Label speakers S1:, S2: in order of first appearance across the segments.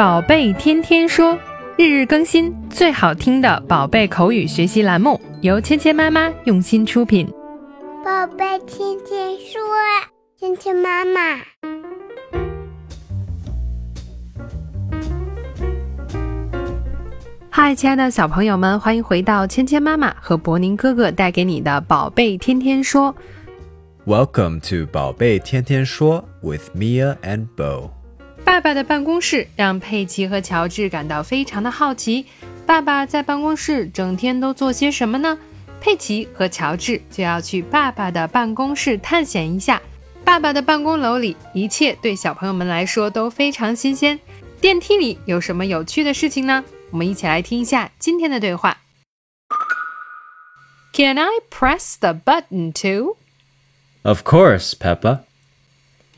S1: 宝贝天天说，日日更新，最好听的宝贝口语学习栏目，由芊芊妈妈用心出品。
S2: 宝贝天天说，芊芊妈妈。
S1: 嗨，亲爱的小朋友们，欢迎回到芊芊妈妈和博宁哥哥带给你的宝贝天天说。
S3: Welcome to 宝贝天天说 with Mia and Bo。
S1: 爸爸的办公室让佩奇和乔治感到非常的好奇。爸爸在办公室整天都做些什么呢？佩奇和乔治就要去爸爸的办公室探险一下。爸爸的办公楼里，一切对小朋友们来说都非常新鲜。电梯里有什么有趣的事情呢？我们一起来听一下今天的对话。Can I press the button too?
S3: Of course, Peppa.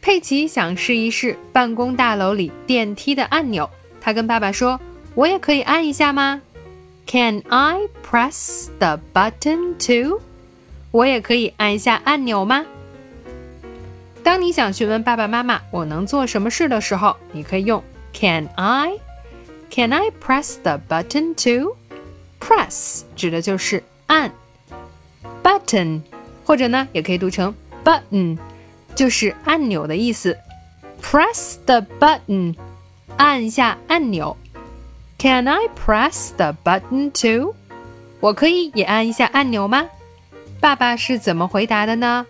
S1: 佩奇想试一试办公大楼里电梯的按钮，他跟爸爸说：“我也可以按一下吗？”Can I press the button too？我也可以按一下按钮吗？当你想询问爸爸妈妈我能做什么事的时候，你可以用 Can I? Can I press the button too? Press 指的就是按，button 或者呢也可以读成 button。就是按钮的意思。Press the button，按下按钮。Can I press the button too？我可以也按一下按钮吗？爸爸是怎么回答的呢？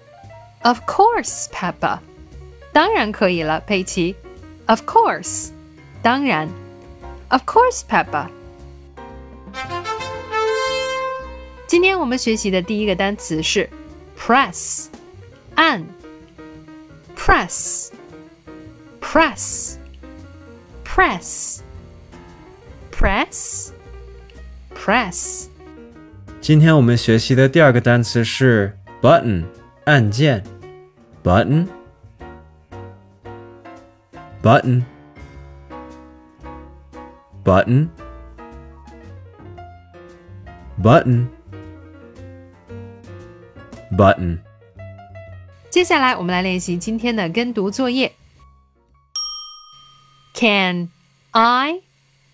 S1: Of course, Peppa。当然可以了，佩奇。Of course，当然。Of course, Peppa。今天我们学习的第一个单词是 press，按。 press, press, press, press, press.
S3: 今天我们学习的第二个单词是 button，按键，button, button, button, button, button.
S1: 接下来我们来练习今天的跟读作业。Can I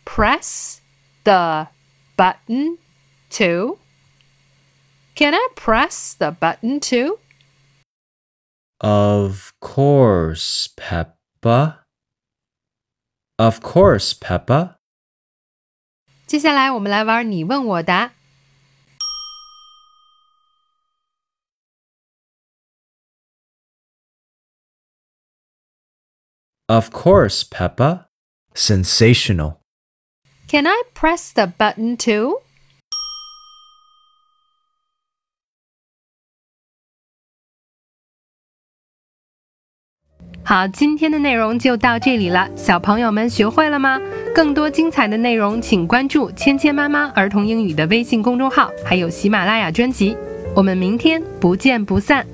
S1: press the button too? Can I press the button too?
S3: Of course, Peppa. Of course, Peppa.
S1: 接下来我们来玩你问我答。
S3: Of course, Peppa. Sensational.
S1: Can I press the button too? 好，今天的内容就到这里了。小朋友们学会了吗？更多精彩的内容，请关注芊芊妈妈儿童英语的微信公众号，还有喜马拉雅专辑。我们明天不见不散。